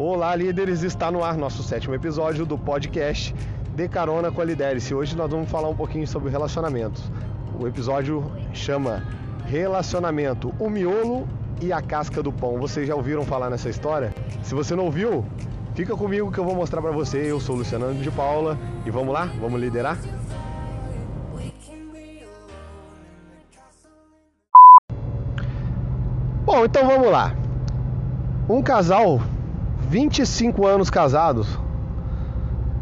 Olá, líderes! Está no ar nosso sétimo episódio do podcast De Carona com a Liderice. Hoje nós vamos falar um pouquinho sobre relacionamentos. O episódio chama Relacionamento, o miolo e a casca do pão. Vocês já ouviram falar nessa história? Se você não ouviu, fica comigo que eu vou mostrar para você. Eu sou Luciano de Paula e vamos lá? Vamos liderar? Bom, então vamos lá. Um casal 25 anos casados,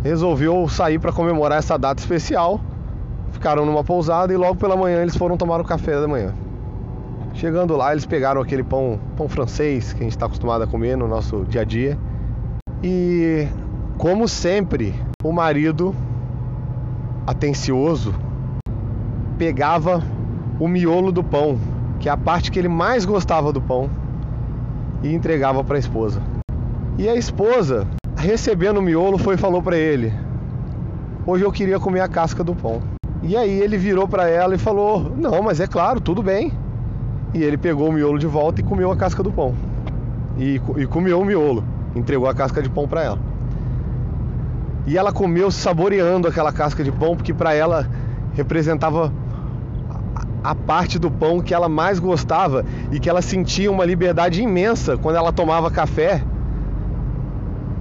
resolveu sair para comemorar essa data especial. Ficaram numa pousada e logo pela manhã eles foram tomar o café da manhã. Chegando lá, eles pegaram aquele pão, pão francês que a gente está acostumado a comer no nosso dia a dia. E, como sempre, o marido, atencioso, pegava o miolo do pão, que é a parte que ele mais gostava do pão, e entregava para a esposa. E a esposa, recebendo o miolo, foi e falou para ele: Hoje eu queria comer a casca do pão. E aí ele virou para ela e falou: Não, mas é claro, tudo bem. E ele pegou o miolo de volta e comeu a casca do pão. E, e comeu o miolo, entregou a casca de pão para ela. E ela comeu saboreando aquela casca de pão, porque para ela representava a parte do pão que ela mais gostava e que ela sentia uma liberdade imensa quando ela tomava café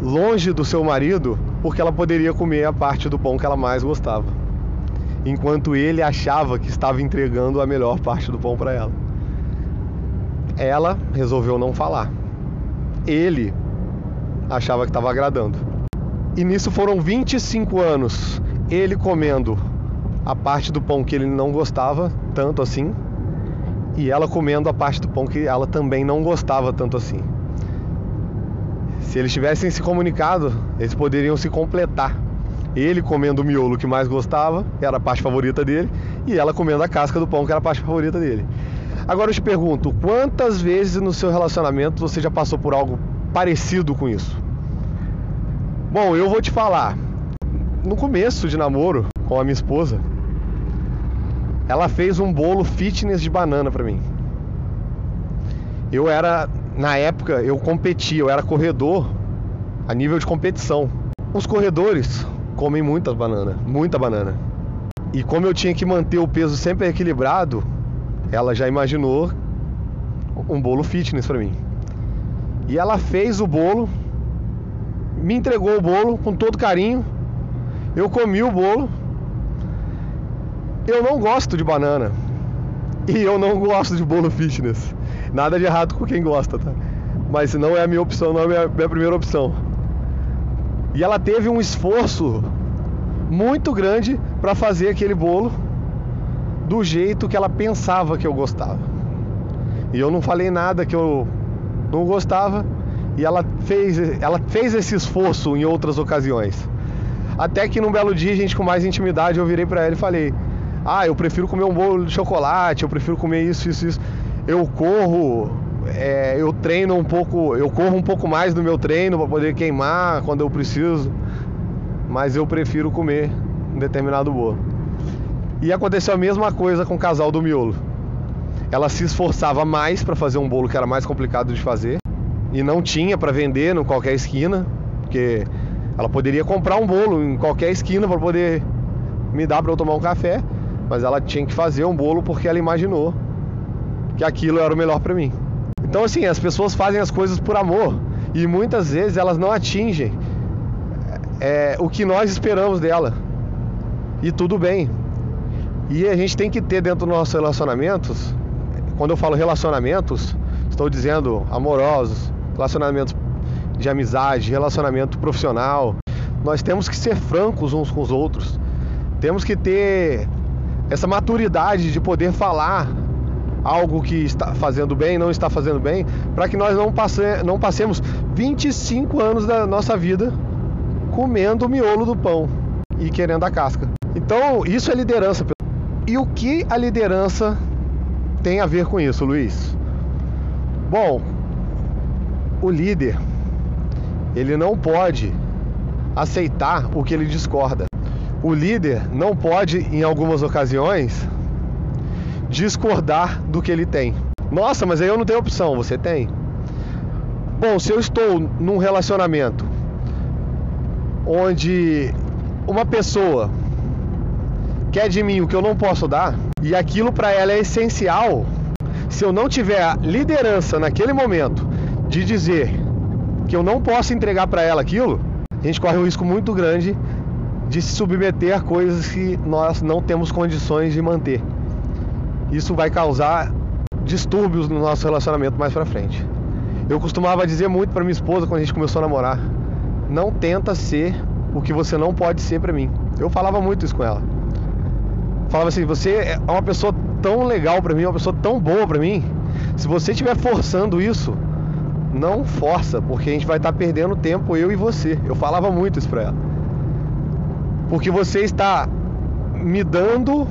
longe do seu marido, porque ela poderia comer a parte do pão que ela mais gostava, enquanto ele achava que estava entregando a melhor parte do pão para ela. Ela resolveu não falar. Ele achava que estava agradando. E nisso foram 25 anos ele comendo a parte do pão que ele não gostava tanto assim, e ela comendo a parte do pão que ela também não gostava tanto assim. Se eles tivessem se comunicado, eles poderiam se completar. Ele comendo o miolo que mais gostava, que era a parte favorita dele, e ela comendo a casca do pão, que era a parte favorita dele. Agora eu te pergunto, quantas vezes no seu relacionamento você já passou por algo parecido com isso? Bom, eu vou te falar. No começo de namoro com a minha esposa, ela fez um bolo fitness de banana para mim. Eu era na época eu competia, eu era corredor a nível de competição. Os corredores comem muita banana, muita banana. E como eu tinha que manter o peso sempre equilibrado, ela já imaginou um bolo fitness para mim. E ela fez o bolo, me entregou o bolo com todo carinho. Eu comi o bolo. Eu não gosto de banana. E eu não gosto de bolo fitness. Nada de errado com quem gosta, tá? Mas não é a minha opção, não é a minha, minha primeira opção. E ela teve um esforço muito grande para fazer aquele bolo do jeito que ela pensava que eu gostava. E eu não falei nada que eu não gostava e ela fez, ela fez esse esforço em outras ocasiões. Até que num belo dia, gente, com mais intimidade, eu virei para ela e falei: "Ah, eu prefiro comer um bolo de chocolate, eu prefiro comer isso, isso, isso" eu corro, é, eu treino um pouco, eu corro um pouco mais do meu treino para poder queimar quando eu preciso, mas eu prefiro comer um determinado bolo. E aconteceu a mesma coisa com o casal do miolo. Ela se esforçava mais para fazer um bolo que era mais complicado de fazer e não tinha para vender em qualquer esquina, porque ela poderia comprar um bolo em qualquer esquina para poder me dar para eu tomar um café, mas ela tinha que fazer um bolo porque ela imaginou que aquilo era o melhor para mim. Então assim, as pessoas fazem as coisas por amor e muitas vezes elas não atingem é, o que nós esperamos dela. E tudo bem. E a gente tem que ter dentro dos nossos relacionamentos, quando eu falo relacionamentos, estou dizendo amorosos, relacionamentos de amizade, relacionamento profissional. Nós temos que ser francos uns com os outros. Temos que ter essa maturidade de poder falar algo que está fazendo bem, não está fazendo bem, para que nós não, passe, não passemos 25 anos da nossa vida comendo o miolo do pão e querendo a casca. Então, isso é liderança. E o que a liderança tem a ver com isso, Luiz? Bom, o líder ele não pode aceitar o que ele discorda. O líder não pode, em algumas ocasiões, discordar do que ele tem. Nossa, mas aí eu não tenho opção. Você tem. Bom, se eu estou num relacionamento onde uma pessoa quer de mim o que eu não posso dar e aquilo para ela é essencial, se eu não tiver a liderança naquele momento de dizer que eu não posso entregar para ela aquilo, a gente corre um risco muito grande de se submeter a coisas que nós não temos condições de manter. Isso vai causar distúrbios no nosso relacionamento mais para frente. Eu costumava dizer muito para minha esposa quando a gente começou a namorar: não tenta ser o que você não pode ser para mim. Eu falava muito isso com ela. Falava assim: você é uma pessoa tão legal para mim, uma pessoa tão boa para mim. Se você estiver forçando isso, não força, porque a gente vai estar tá perdendo tempo eu e você. Eu falava muito isso para ela. Porque você está me dando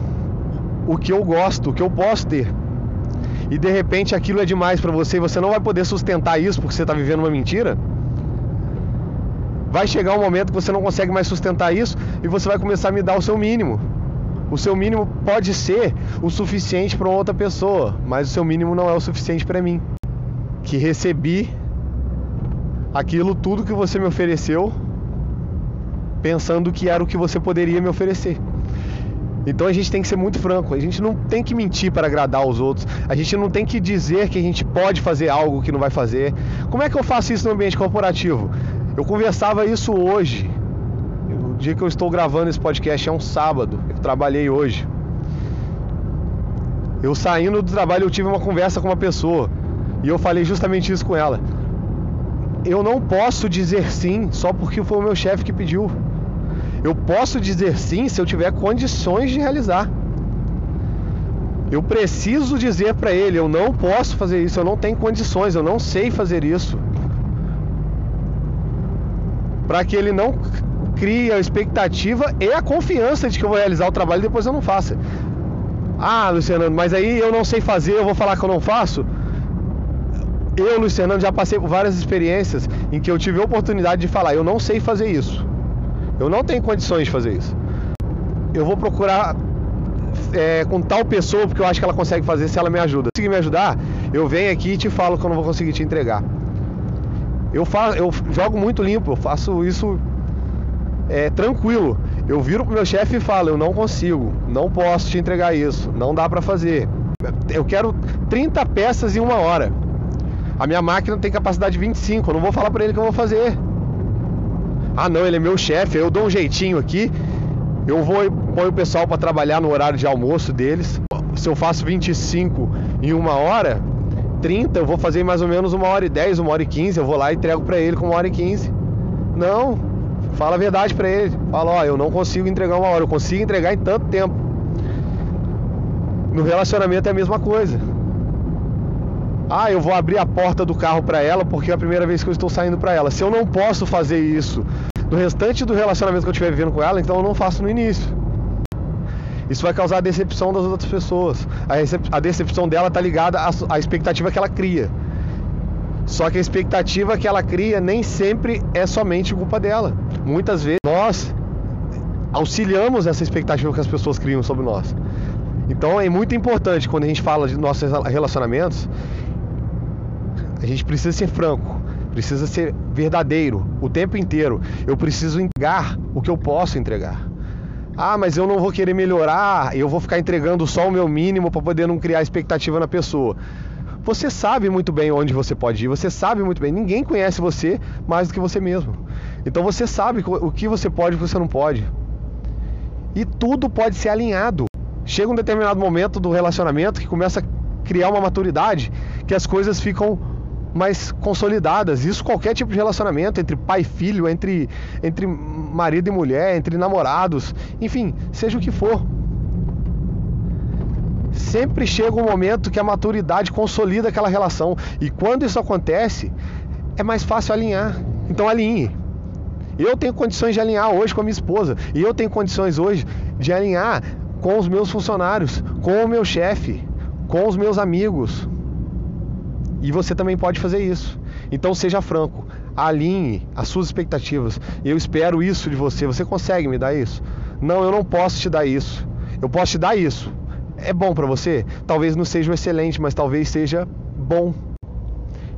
o que eu gosto, o que eu posso ter. E de repente aquilo é demais para você e você não vai poder sustentar isso porque você está vivendo uma mentira vai chegar um momento que você não consegue mais sustentar isso e você vai começar a me dar o seu mínimo. O seu mínimo pode ser o suficiente para outra pessoa, mas o seu mínimo não é o suficiente para mim, que recebi aquilo tudo que você me ofereceu, pensando que era o que você poderia me oferecer. Então a gente tem que ser muito franco, a gente não tem que mentir para agradar os outros, a gente não tem que dizer que a gente pode fazer algo que não vai fazer. Como é que eu faço isso no ambiente corporativo? Eu conversava isso hoje. O dia que eu estou gravando esse podcast é um sábado. Eu trabalhei hoje. Eu saindo do trabalho, eu tive uma conversa com uma pessoa e eu falei justamente isso com ela. Eu não posso dizer sim só porque foi o meu chefe que pediu. Eu posso dizer sim se eu tiver condições de realizar. Eu preciso dizer para ele, eu não posso fazer isso, eu não tenho condições, eu não sei fazer isso para que ele não crie a expectativa e a confiança de que eu vou realizar o trabalho e depois eu não faça. Ah, Luciano, mas aí eu não sei fazer, eu vou falar que eu não faço. Eu, Luciano, já passei por várias experiências em que eu tive a oportunidade de falar, eu não sei fazer isso. Eu não tenho condições de fazer isso. Eu vou procurar é, com tal pessoa porque eu acho que ela consegue fazer se ela me ajuda. Se me ajudar, eu venho aqui e te falo que eu não vou conseguir te entregar. Eu, faço, eu jogo muito limpo, eu faço isso é, tranquilo. Eu viro pro meu chefe e falo, eu não consigo, não posso te entregar isso, não dá para fazer. Eu quero 30 peças em uma hora. A minha máquina tem capacidade de 25, eu não vou falar para ele que eu vou fazer. Ah, não, ele é meu chefe, eu dou um jeitinho aqui. Eu vou põe o pessoal para trabalhar no horário de almoço deles. Se eu faço 25 em uma hora, 30, eu vou fazer mais ou menos uma hora e 10, uma hora e 15, eu vou lá e entrego para ele com uma hora e 15. Não, fala a verdade para ele. Fala, ó, eu não consigo entregar uma hora, eu consigo entregar em tanto tempo. No relacionamento é a mesma coisa. Ah, eu vou abrir a porta do carro para ela porque é a primeira vez que eu estou saindo para ela. Se eu não posso fazer isso no restante do relacionamento que eu estiver vivendo com ela, então eu não faço no início. Isso vai causar a decepção das outras pessoas. A, decepção dela está ligada à expectativa que ela cria. Só que a expectativa que ela cria nem sempre é somente culpa dela. Muitas vezes nós auxiliamos essa expectativa que as pessoas criam sobre nós. Então é muito importante quando a gente fala de nossos relacionamentos, a gente precisa ser franco, precisa ser verdadeiro o tempo inteiro. Eu preciso entregar o que eu posso entregar. Ah, mas eu não vou querer melhorar, eu vou ficar entregando só o meu mínimo para poder não criar expectativa na pessoa. Você sabe muito bem onde você pode ir, você sabe muito bem. Ninguém conhece você mais do que você mesmo. Então você sabe o que você pode e o que você não pode. E tudo pode ser alinhado. Chega um determinado momento do relacionamento que começa a criar uma maturidade que as coisas ficam mais consolidadas. Isso qualquer tipo de relacionamento entre pai e filho, entre, entre marido e mulher, entre namorados, enfim, seja o que for. Sempre chega um momento que a maturidade consolida aquela relação. E quando isso acontece, é mais fácil alinhar. Então alinhe. Eu tenho condições de alinhar hoje com a minha esposa. E eu tenho condições hoje de alinhar com os meus funcionários, com o meu chefe, com os meus amigos, e você também pode fazer isso. Então seja franco, alinhe as suas expectativas. Eu espero isso de você. Você consegue me dar isso? Não, eu não posso te dar isso. Eu posso te dar isso. É bom para você? Talvez não seja excelente, mas talvez seja bom.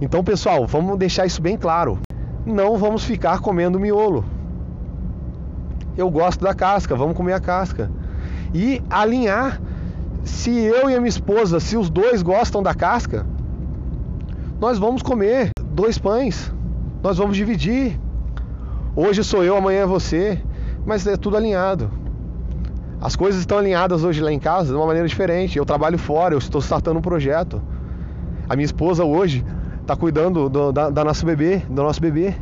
Então, pessoal, vamos deixar isso bem claro. Não vamos ficar comendo miolo. Eu gosto da casca, vamos comer a casca. E alinhar se eu e a minha esposa, se os dois gostam da casca, nós vamos comer dois pães. Nós vamos dividir. Hoje sou eu, amanhã é você, mas é tudo alinhado. As coisas estão alinhadas hoje lá em casa de uma maneira diferente. Eu trabalho fora, eu estou startando um projeto. A minha esposa hoje está cuidando do, da, da nosso bebê, do nosso bebê.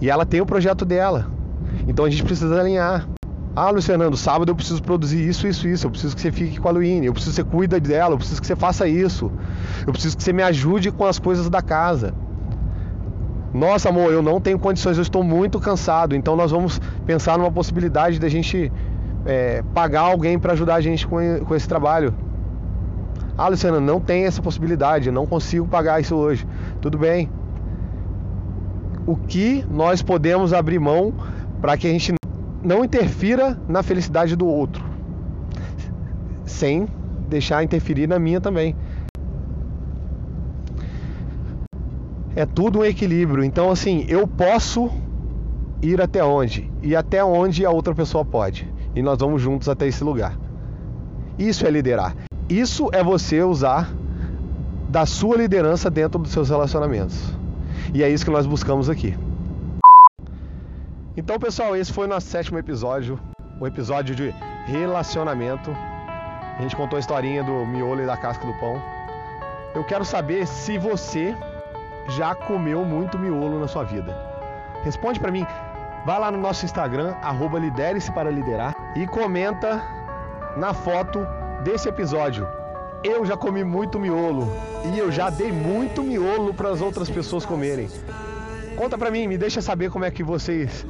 E ela tem o projeto dela. Então a gente precisa alinhar. Ah, Luiz Fernando, sábado eu preciso produzir isso, isso, isso. Eu preciso que você fique com a Luíne. Eu preciso que você cuida dela. Eu preciso que você faça isso. Eu preciso que você me ajude com as coisas da casa. Nossa, amor, eu não tenho condições. Eu estou muito cansado. Então nós vamos pensar numa possibilidade da gente é, pagar alguém para ajudar a gente com, com esse trabalho. Ah, Luciana, não tem essa possibilidade. Não consigo pagar isso hoje. Tudo bem. O que nós podemos abrir mão para que a gente não interfira na felicidade do outro, sem deixar interferir na minha também. É tudo um equilíbrio. Então, assim, eu posso ir até onde? E até onde a outra pessoa pode. E nós vamos juntos até esse lugar. Isso é liderar. Isso é você usar da sua liderança dentro dos seus relacionamentos. E é isso que nós buscamos aqui. Então, pessoal, esse foi o nosso sétimo episódio, o episódio de relacionamento. A gente contou a historinha do miolo e da casca do pão. Eu quero saber se você já comeu muito miolo na sua vida. Responde para mim. Vá lá no nosso Instagram, arroba lidere-se para liderar e comenta na foto desse episódio. Eu já comi muito miolo e eu já dei muito miolo para as outras pessoas comerem. Conta pra mim, me deixa saber como é que vocês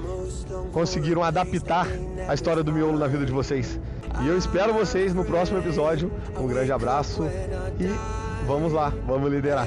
conseguiram adaptar a história do miolo na vida de vocês. E eu espero vocês no próximo episódio. Um grande abraço e vamos lá, vamos liderar.